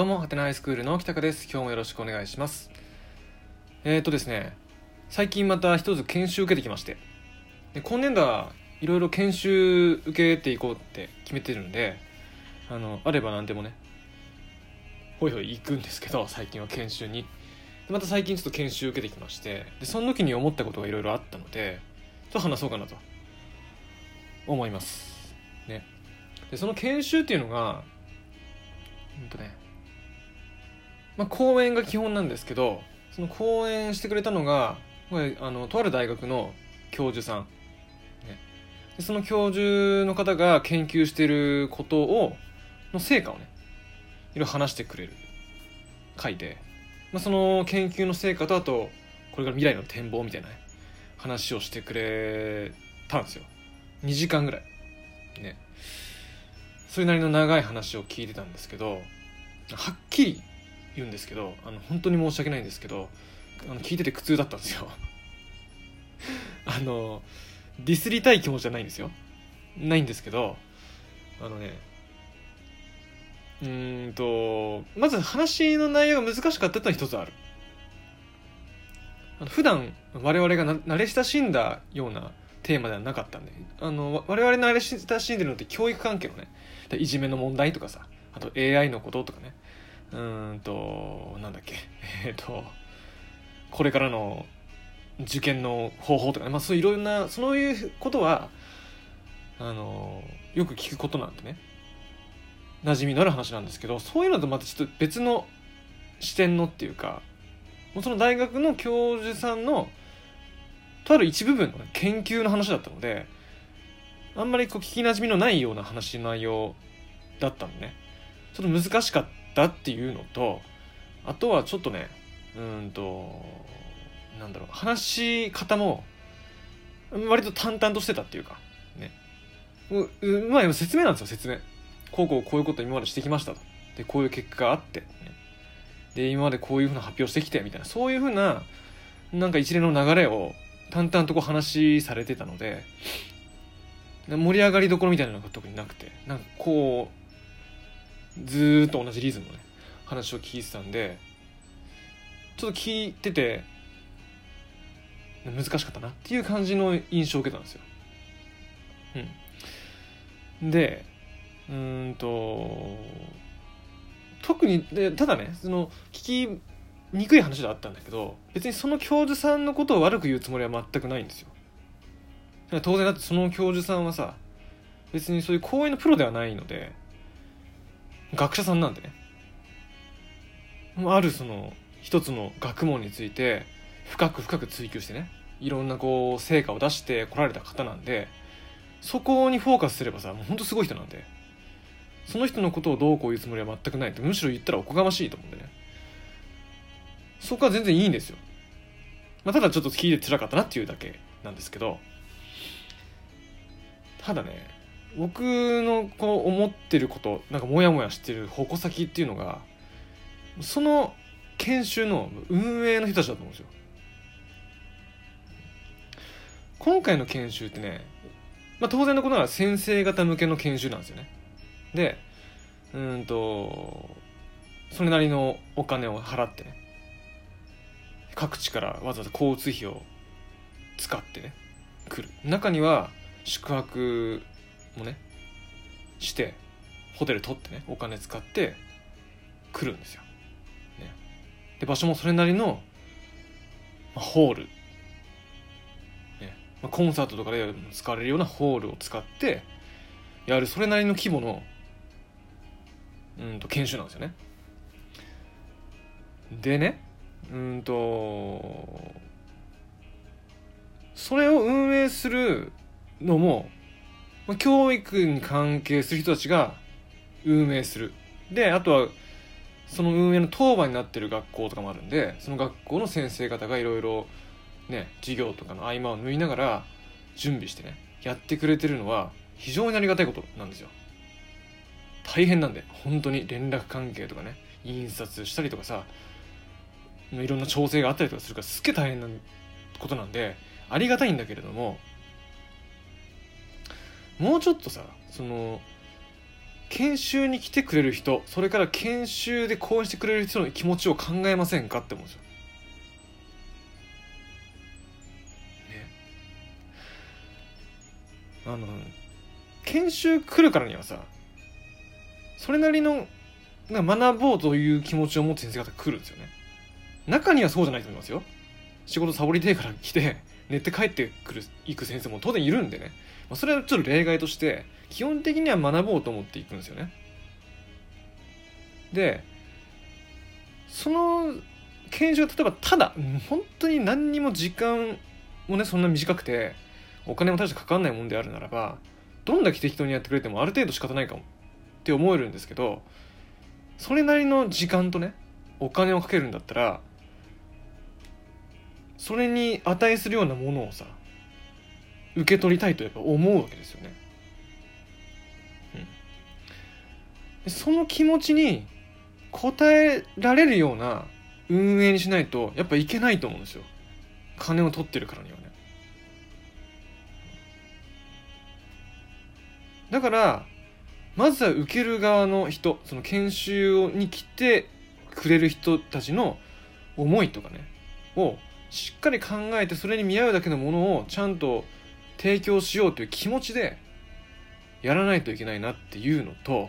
どうも、はてなハイスクールの北かです。今日もよろしくお願いします。えーとですね、最近また一つ研修受けてきまして、で今年度はいろいろ研修受けていこうって決めてるんで、あの、あれば何でもね、ほいほい行くんですけど、最近は研修に。でまた最近ちょっと研修受けてきまして、で、その時に思ったことがいろいろあったので、ちょっと話そうかなと思います。ね。で、その研修っていうのが、うんとね、まあ、講演が基本なんですけどその講演してくれたのがこれあのとある大学の教授さん、ね、でその教授の方が研究してることをの成果をねいろいろ話してくれる。回で、まあ、その研究の成果とあとこれから未来の展望みたいな、ね、話をしてくれたんですよ。2時間ぐらい。ね。それなりの長い話を聞いてたんですけどはっきり言うんですけどあの本当に申し訳ないんですけどあの聞いてて苦痛だったんですよ。あのディスりたい気持ちはないんですよ。ないんですけどあのねうんとまず話の内容が難しかったってのは一つある。あの普段我々がな慣れ親しんだようなテーマではなかったんであの我々慣れ親しんでるのって教育関係のねいじめの問題とかさあと AI のこととかね。うんとなんだっけ。えっ、とこれからの受験の方法とかね、まあ、そういろんなそういうことはあのよく聞くことなんでね。馴染みのある話なんですけどそういうのとまたちょっと別の視点のっていうかもうその大学の教授さんのとある一部分の、研究の話だったのであんまりこう聞きなじみのないような話の内容だったんでね。ちょっと難しかったたっていうのとあとはちょっとねうんとなんだろう話し方も割と淡々としてたっていうかね。ううまい説明なんですよ説明。こうこうこういうこと今までしてきましたと。でこういう結果があって、ね、で今までこういうふうな発表してきてみたいな。そういうふうななんか一連の流れを淡々とこう話されてたので盛り上がりどころみたいなのが特になくてなんかこうずっと同じリズムのね話を聞いてたんでちょっと聞いてて難しかったなっていう感じの印象を受けたんですよ。うん、でうんと特にでただねその聞きにくい話であったんだけど別にその教授さんのことを悪く言うつもりは全くないんですよ。当然だってその教授さんはさ別にそういう講演のプロではないので学者さんなんでね。あるその一つの学問について深く深く追求してねいろんなこう成果を出してこられた方なんでそこにフォーカスすればさもうほんとすごい人なんでその人のことをどうこう言うつもりは全くないってむしろ言ったらおこがましいと思うんでね。そこは全然いいんですよ、まあ、ただちょっと聞いて辛かったなっていうだけなんですけどただね僕のこう思ってることなんかモヤモヤしてる矛先っていうのがその研修の運営の人たちだと思うんですよ。今回の研修ってね、まあ、当然のことなら先生方向けの研修なんですよね。でうんとそれなりのお金を払ってね各地からわざわざ交通費を使ってね来る。中には宿泊もねしてホテル取ってねお金使って来るんですよ、ね、で場所もそれなりの、まあ、ホール、ね。まあ、コンサートとかで使われるようなホールを使ってやるそれなりの規模のうんと研修なんですよね。でねうんとそれを運営するのも、まあ、教育に関係する人たちが運営する。であとはその運営の当番になってる学校とかもあるんでその学校の先生方がいろいろね授業とかの合間を縫いながら準備してねやってくれてるのは非常にありがたいことなんですよ。大変なんで本当に連絡関係とかね印刷したりとかさいろんな調整があったりとかするからすっげえ大変なことなんでありがたいんだけれどももうちょっとさその研修に来てくれる人それから研修で講演してくれる人の気持ちを考えませんかって思うんですよ。ね。あの研修来るからにはさそれなりのな学ぼうという気持ちを持つ先生方来るんですよね。中にはそうじゃないと思いますよ。仕事サボりてえから来て寝て帰ってくる行く先生も当然いるんでね、まあ、それはちょっと例外として基本的には学ぼうと思っていくんですよね。でその研修が例えばただ本当に何にも時間もねそんな短くてお金も大してかかんないもんであるならばどんだけ適当にやってくれてもある程度仕方ないかもって思えるんですけどそれなりの時間とねお金をかけるんだったらそれに値するようなものをさ受け取りたいとやっぱ思うわけですよね。うん、その気持ちに応えられるような運営にしないとやっぱいけないと思うんですよ。金を取ってるからにはね。だからまずは受ける側の人その研修に来てくれる人たちの思いとかねをしっかり考えてそれに見合うだけのものをちゃんと提供しようという気持ちでやらないといけないなっていうのと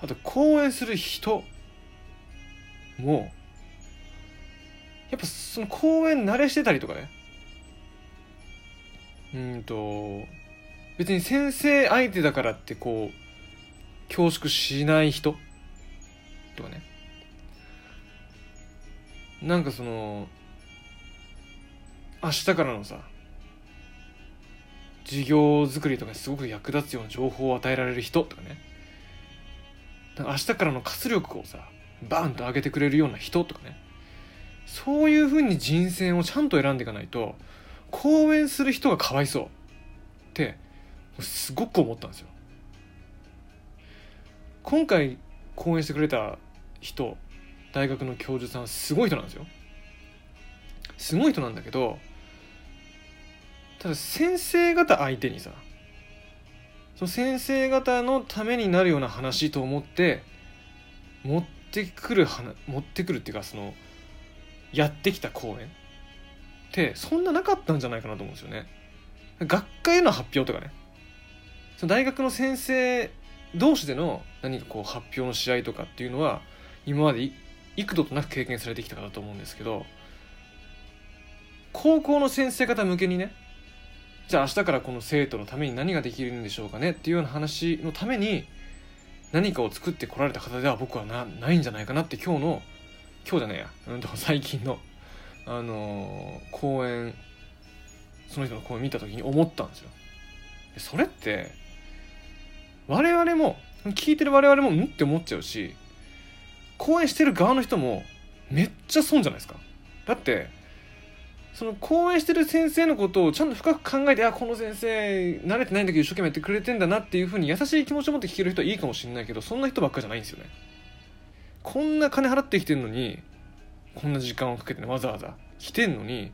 あと講演する人もやっぱその講演慣れしてたりとかね。うんと別に先生相手だからってこう恐縮しない人とかね。なんかその明日からのさ授業作りとかにすごく役立つような情報を与えられる人とかね。明日からの活力をさバンと上げてくれるような人とかね。そういうふうに人選をちゃんと選んでいかないと講演する人がかわいそうってすごく思ったんですよ。今回講演してくれた人大学の教授さんすごい人なんですよ。すごい人なんだけどただ先生方相手にさその先生方のためになるような話と思って持ってくる持ってくるっていうかそのやってきた講演ってそんななかったんじゃないかなと思うんですよね。学会への発表とかねその大学の先生同士での何かこう発表の試合とかっていうのは今まで幾度となく経験されてきたかなと思うんですけど高校の先生方向けにねじゃあ明日からこの生徒のために何ができるんでしょうかね？っていうような話のために何かを作ってこられた方では僕はなないんじゃないかなって今日の今日じゃねえや、最近の、あのー、講演その人の講演見た時に思ったんですよ。それって我々も聞いてる我々もんって思っちゃうし講演してる側の人もめっちゃ損じゃないですか。だってその講演してる先生のことをちゃんと深く考えてあこの先生慣れてないんだけど一生懸命やってくれてんだなっていうふうに優しい気持ちを持って聞ける人はいいかもしれないけどそんな人ばっかじゃないんですよね。こんな金払ってきてんのにこんな時間をかけてねわざわざ来てんのに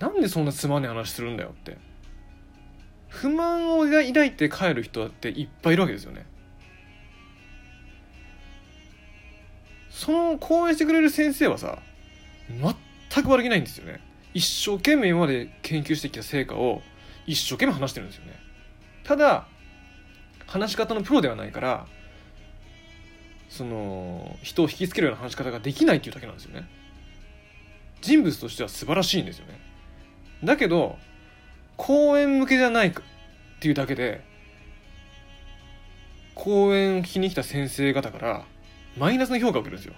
なんでそんなつまんねえ話するんだよって。不満を抱いて帰る人だっていっぱいいるわけですよね。その講演してくれる先生はさ全く悪気ないんですよね。一生懸命今まで研究してきた成果を一生懸命話してるんですよね。ただ話し方のプロではないからその人を引きつけるような話し方ができないっていうだけなんですよね。人物としては素晴らしいんですよね。だけど講演向けじゃないかっていうだけで講演を聞きに来た先生方からマイナスの評価を受けるんですよ。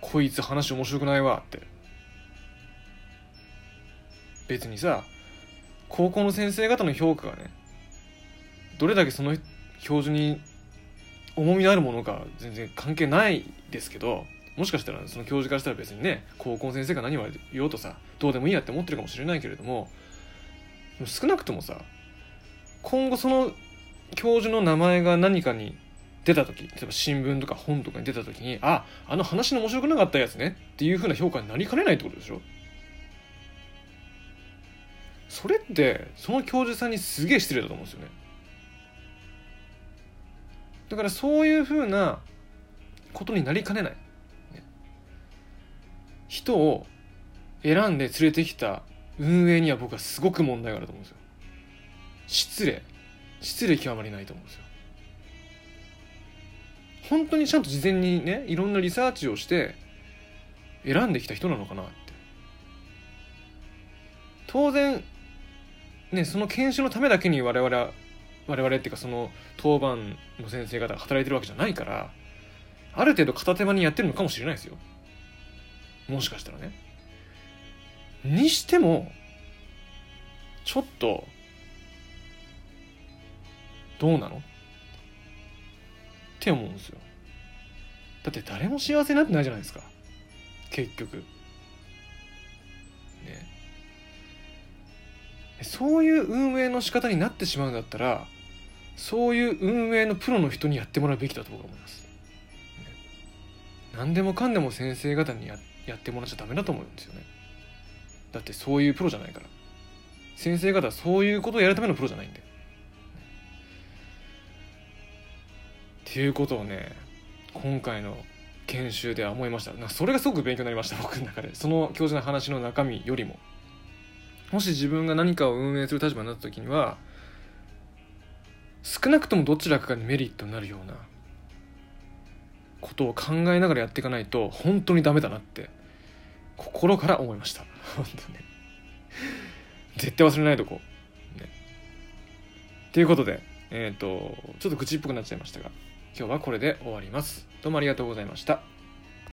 こいつ話面白くないわって。別にさ高校の先生方の評価がねどれだけその教授に重みのあるものか全然関係ないですけどもしかしたらその教授からしたら別にね高校の先生が何を言おうとさどうでもいいやって思ってるかもしれないけれども少なくともさ今後その教授の名前が何かに出た時例えば新聞とか本とかに出た時にああの話の面白くなかったやつねっていうふうな評価になりかねないってことでしょ？それってその教授さんにすげえ失礼だと思うんですよね。だからそういうふうなことになりかねない、人を選んで連れてきた運営には僕はすごく問題があると思うんですよ。失礼。失礼極まりないと思うんですよ。本当にちゃんと事前にねいろんなリサーチをして選んできた人なのかなって。当然ねその研修のためだけに我々は我々っていうかその当番の先生方が働いてるわけじゃないからある程度片手間にやってるのかもしれないですよ。もしかしたらね。にしてもちょっとどうなの？って思うんですよ。だって誰も幸せになってないじゃないですか。結局。ね。そういう運営の仕方になってしまうんだったらそういう運営のプロの人にやってもらうべきだと僕は思います、何でもかんでも先生方にやってもらっちゃダメだと思うんですよね。だってそういうプロじゃないから。先生方はそういうことをやるためのプロじゃないんでっていうことをね今回の研修では思いました。それがすごく勉強になりました僕の中で。その教授の話の中身よりも。もし自分が何かを運営する立場になった時には少なくともどちらかにメリットになるようなことを考えながらやっていかないと本当にダメだなって心から思いました。本当ね絶対忘れないとこ。うね。ということでえっ、ー、とちょっと愚痴っぽくなっちゃいましたが今日はこれで終わります。どうもありがとうございました。